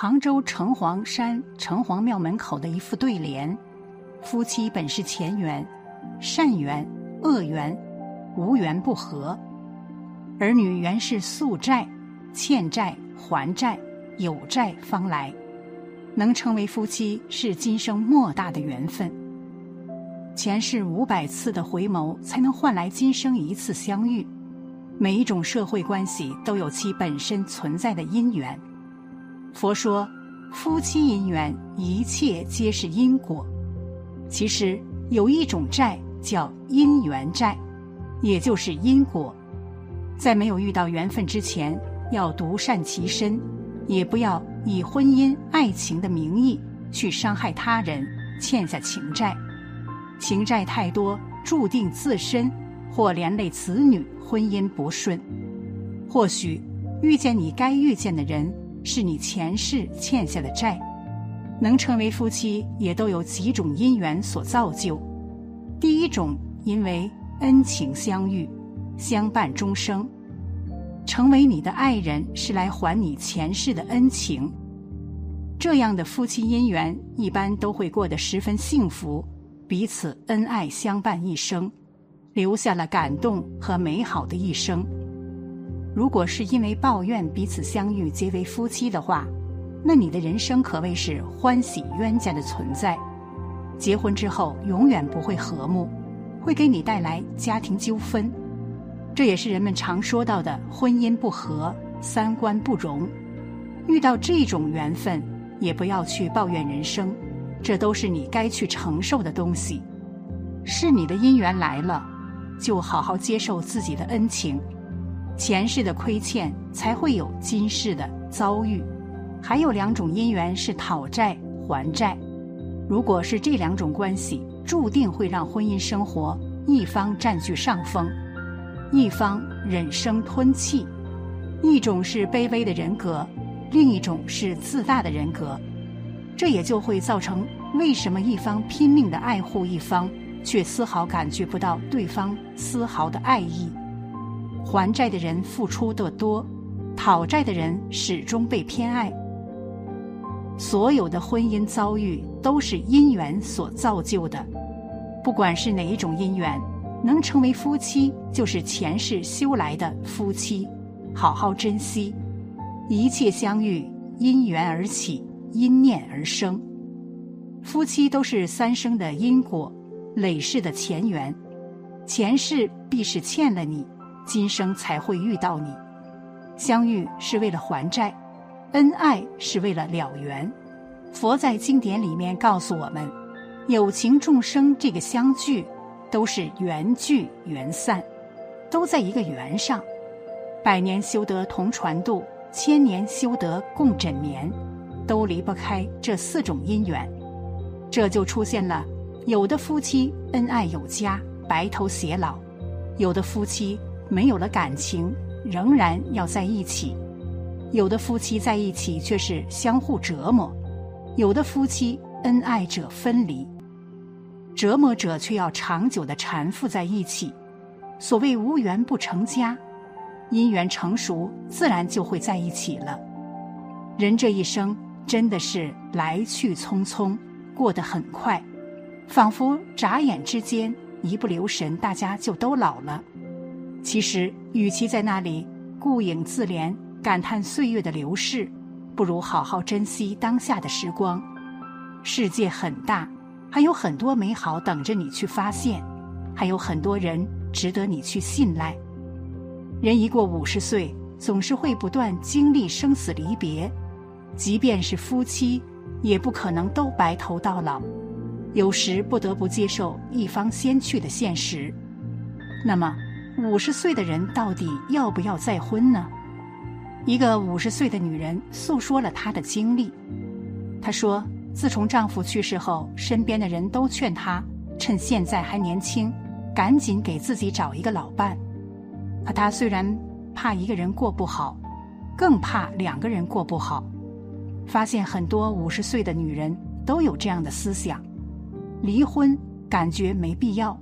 杭州城隍山城隍庙门口的一副对联：“夫妻本是前缘，善缘、恶缘，无缘不和；儿女原是宿债，欠债还债，有债方来。能成为夫妻，是今生莫大的缘分。前世五百次的回眸，才能换来今生一次相遇。每一种社会关系都有其本身存在的因缘。”佛说，夫妻姻缘，一切皆是因果。其实有一种债叫因缘债，也就是因果。在没有遇到缘分之前，要独善其身，也不要以婚姻、爱情的名义去伤害他人，欠下情债。情债太多，注定自身或连累子女婚姻不顺。或许遇见你该遇见的人。是你前世欠下的债，能成为夫妻也都有几种因缘所造就。第一种，因为恩情相遇，相伴终生，成为你的爱人是来还你前世的恩情。这样的夫妻姻缘一般都会过得十分幸福，彼此恩爱相伴一生，留下了感动和美好的一生。如果是因为抱怨彼此相遇结为夫妻的话，那你的人生可谓是欢喜冤家的存在。结婚之后永远不会和睦，会给你带来家庭纠纷。这也是人们常说到的婚姻不和、三观不容。遇到这种缘分，也不要去抱怨人生，这都是你该去承受的东西。是你的姻缘来了，就好好接受自己的恩情。前世的亏欠，才会有今世的遭遇。还有两种姻缘是讨债还债。如果是这两种关系，注定会让婚姻生活一方占据上风，一方忍声吞气。一种是卑微的人格，另一种是自大的人格。这也就会造成为什么一方拼命的爱护一方，却丝毫感觉不到对方丝毫的爱意。还债的人付出的多，讨债的人始终被偏爱。所有的婚姻遭遇都是因缘所造就的，不管是哪一种因缘，能成为夫妻就是前世修来的夫妻，好好珍惜。一切相遇，因缘而起，因念而生。夫妻都是三生的因果，累世的前缘，前世必是欠了你。今生才会遇到你，相遇是为了还债，恩爱是为了了缘。佛在经典里面告诉我们，有情众生这个相聚，都是缘聚缘散，都在一个缘上。百年修得同船渡，千年修得共枕眠，都离不开这四种因缘。这就出现了，有的夫妻恩爱有加，白头偕老；有的夫妻。没有了感情，仍然要在一起；有的夫妻在一起却是相互折磨，有的夫妻恩爱者分离，折磨者却要长久的缠缚在一起。所谓无缘不成家，姻缘成熟，自然就会在一起了。人这一生真的是来去匆匆，过得很快，仿佛眨眼之间，一不留神，大家就都老了。其实，与其在那里顾影自怜、感叹岁月的流逝，不如好好珍惜当下的时光。世界很大，还有很多美好等着你去发现，还有很多人值得你去信赖。人一过五十岁，总是会不断经历生死离别，即便是夫妻，也不可能都白头到老，有时不得不接受一方先去的现实。那么。五十岁的人到底要不要再婚呢？一个五十岁的女人诉说了她的经历。她说：“自从丈夫去世后，身边的人都劝她趁现在还年轻，赶紧给自己找一个老伴。可她虽然怕一个人过不好，更怕两个人过不好。发现很多五十岁的女人都有这样的思想：离婚感觉没必要。”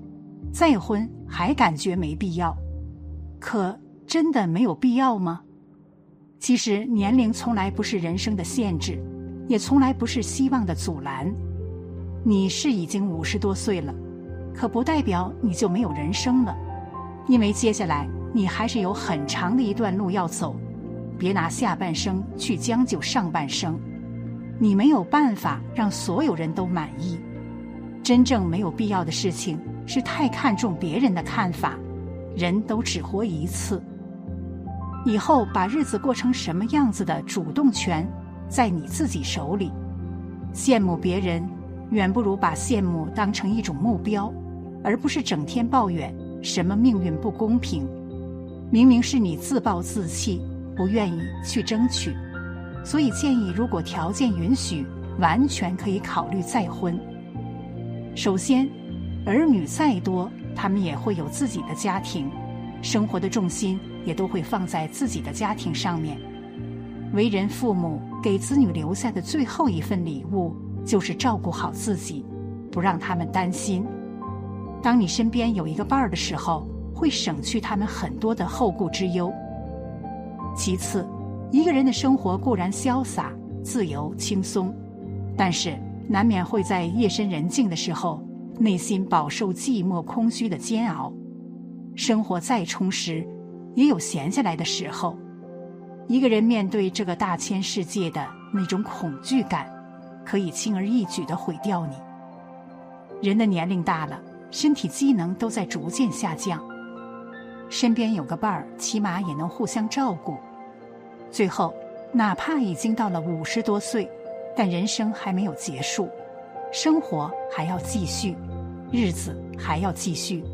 再婚还感觉没必要，可真的没有必要吗？其实年龄从来不是人生的限制，也从来不是希望的阻拦。你是已经五十多岁了，可不代表你就没有人生了，因为接下来你还是有很长的一段路要走。别拿下半生去将就上半生，你没有办法让所有人都满意。真正没有必要的事情是太看重别人的看法。人都只活一次，以后把日子过成什么样子的主动权在你自己手里。羡慕别人，远不如把羡慕当成一种目标，而不是整天抱怨什么命运不公平。明明是你自暴自弃，不愿意去争取，所以建议，如果条件允许，完全可以考虑再婚。首先，儿女再多。他们也会有自己的家庭，生活的重心也都会放在自己的家庭上面。为人父母给子女留下的最后一份礼物，就是照顾好自己，不让他们担心。当你身边有一个伴儿的时候，会省去他们很多的后顾之忧。其次，一个人的生活固然潇洒、自由、轻松，但是难免会在夜深人静的时候。内心饱受寂寞、空虚的煎熬，生活再充实，也有闲下来的时候。一个人面对这个大千世界的那种恐惧感，可以轻而易举的毁掉你。人的年龄大了，身体机能都在逐渐下降，身边有个伴儿，起码也能互相照顾。最后，哪怕已经到了五十多岁，但人生还没有结束。生活还要继续，日子还要继续。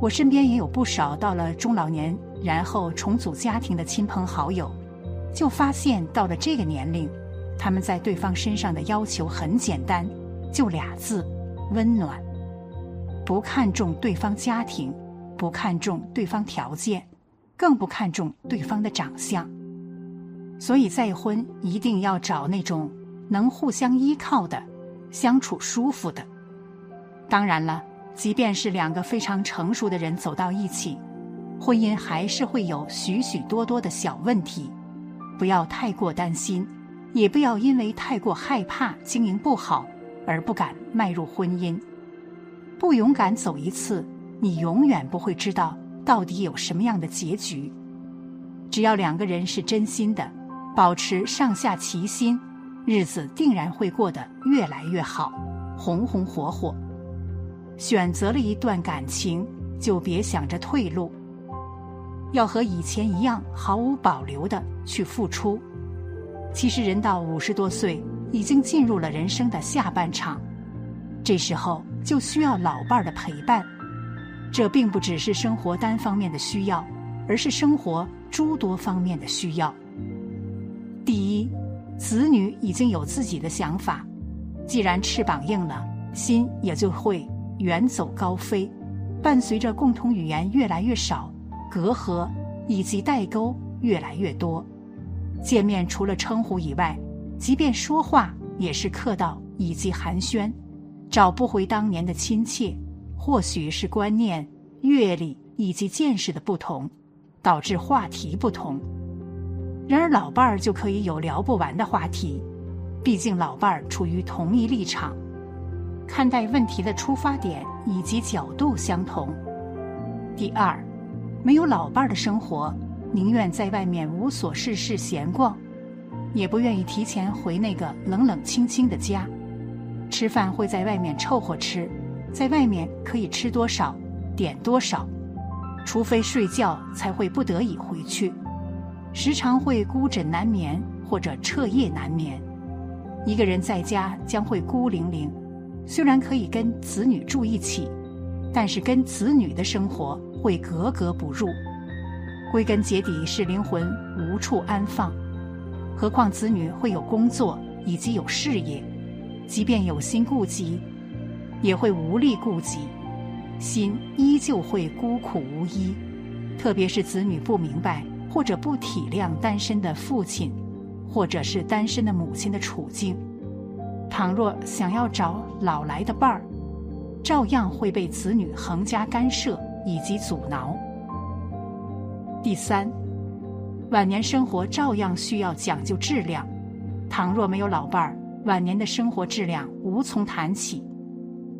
我身边也有不少到了中老年然后重组家庭的亲朋好友，就发现到了这个年龄，他们在对方身上的要求很简单，就俩字：温暖。不看重对方家庭，不看重对方条件，更不看重对方的长相。所以再婚一定要找那种能互相依靠的。相处舒服的，当然了，即便是两个非常成熟的人走到一起，婚姻还是会有许许多多的小问题，不要太过担心，也不要因为太过害怕经营不好而不敢迈入婚姻。不勇敢走一次，你永远不会知道到底有什么样的结局。只要两个人是真心的，保持上下齐心。日子定然会过得越来越好，红红火火。选择了一段感情，就别想着退路，要和以前一样毫无保留的去付出。其实人到五十多岁，已经进入了人生的下半场，这时候就需要老伴儿的陪伴。这并不只是生活单方面的需要，而是生活诸多方面的需要。第一。子女已经有自己的想法，既然翅膀硬了，心也就会远走高飞。伴随着共同语言越来越少，隔阂以及代沟越来越多。见面除了称呼以外，即便说话也是客套以及寒暄，找不回当年的亲切。或许是观念、阅历以及见识的不同，导致话题不同。然而，老伴儿就可以有聊不完的话题，毕竟老伴儿处于同一立场，看待问题的出发点以及角度相同。第二，没有老伴儿的生活，宁愿在外面无所事事闲逛，也不愿意提前回那个冷冷清清的家。吃饭会在外面凑合吃，在外面可以吃多少，点多少，除非睡觉才会不得已回去。时常会孤枕难眠或者彻夜难眠，一个人在家将会孤零零。虽然可以跟子女住一起，但是跟子女的生活会格格不入。归根结底是灵魂无处安放，何况子女会有工作以及有事业，即便有心顾及，也会无力顾及，心依旧会孤苦无依。特别是子女不明白。或者不体谅单身的父亲，或者是单身的母亲的处境，倘若想要找老来的伴儿，照样会被子女横加干涉以及阻挠。第三，晚年生活照样需要讲究质量。倘若没有老伴儿，晚年的生活质量无从谈起。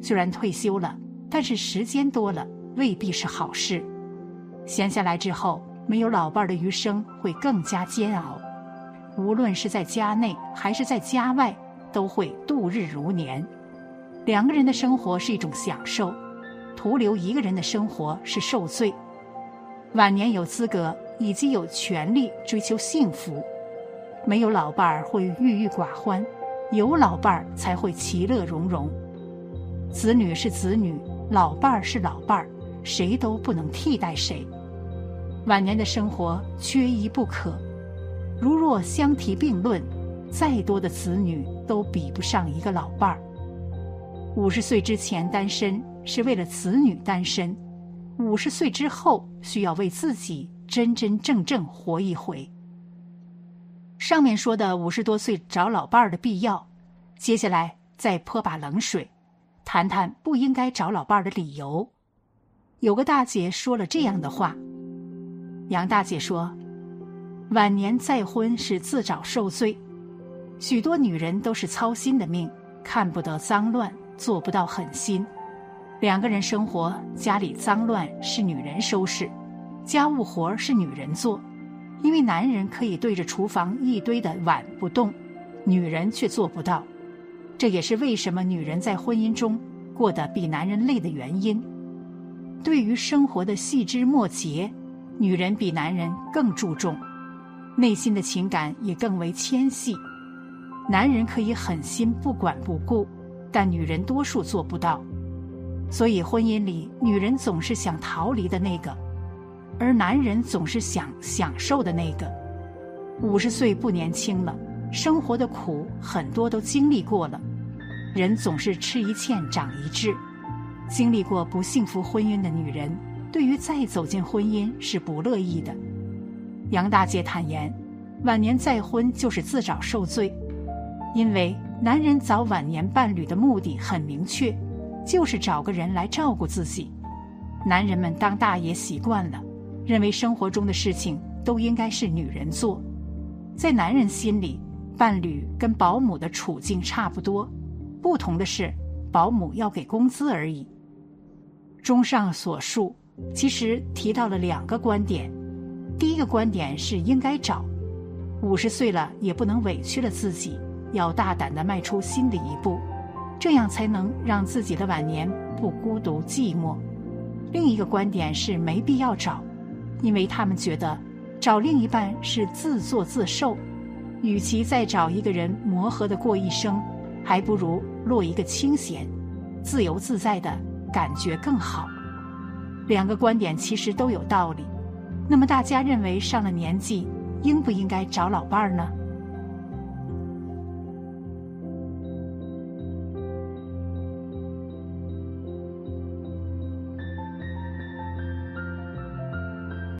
虽然退休了，但是时间多了未必是好事。闲下来之后，没有老伴儿的余生会更加煎熬。无论是在家内还是在家外，都会度日如年。两个人的生活是一种享受，徒留一个人的生活是受罪。晚年有资格以及有权利追求幸福，没有老伴儿会郁郁寡欢，有老伴儿才会其乐融融。子女是子女，老伴儿是老伴儿，谁都不能替代谁。晚年的生活缺一不可。如若相提并论，再多的子女都比不上一个老伴儿。五十岁之前单身是为了子女单身，五十岁之后需要为自己真真正正活一回。上面说的五十多岁找老伴儿的必要，接下来再泼把冷水，谈谈不应该找老伴儿的理由。有个大姐说了这样的话，杨大姐说。晚年再婚是自找受罪，许多女人都是操心的命，看不得脏乱，做不到狠心。两个人生活，家里脏乱是女人收拾，家务活是女人做，因为男人可以对着厨房一堆的碗不动，女人却做不到。这也是为什么女人在婚姻中过得比男人累的原因。对于生活的细枝末节，女人比男人更注重。内心的情感也更为纤细，男人可以狠心不管不顾，但女人多数做不到。所以婚姻里，女人总是想逃离的那个，而男人总是想享受的那个。五十岁不年轻了，生活的苦很多都经历过了，人总是吃一堑长一智。经历过不幸福婚姻的女人，对于再走进婚姻是不乐意的。杨大姐坦言，晚年再婚就是自找受罪，因为男人找晚年伴侣的目的很明确，就是找个人来照顾自己。男人们当大爷习惯了，认为生活中的事情都应该是女人做。在男人心里，伴侣跟保姆的处境差不多，不同的是，保姆要给工资而已。综上所述，其实提到了两个观点。第一个观点是应该找，五十岁了也不能委屈了自己，要大胆的迈出新的一步，这样才能让自己的晚年不孤独寂寞。另一个观点是没必要找，因为他们觉得找另一半是自作自受，与其再找一个人磨合的过一生，还不如落一个清闲，自由自在的感觉更好。两个观点其实都有道理。那么大家认为上了年纪应不应该找老伴儿呢？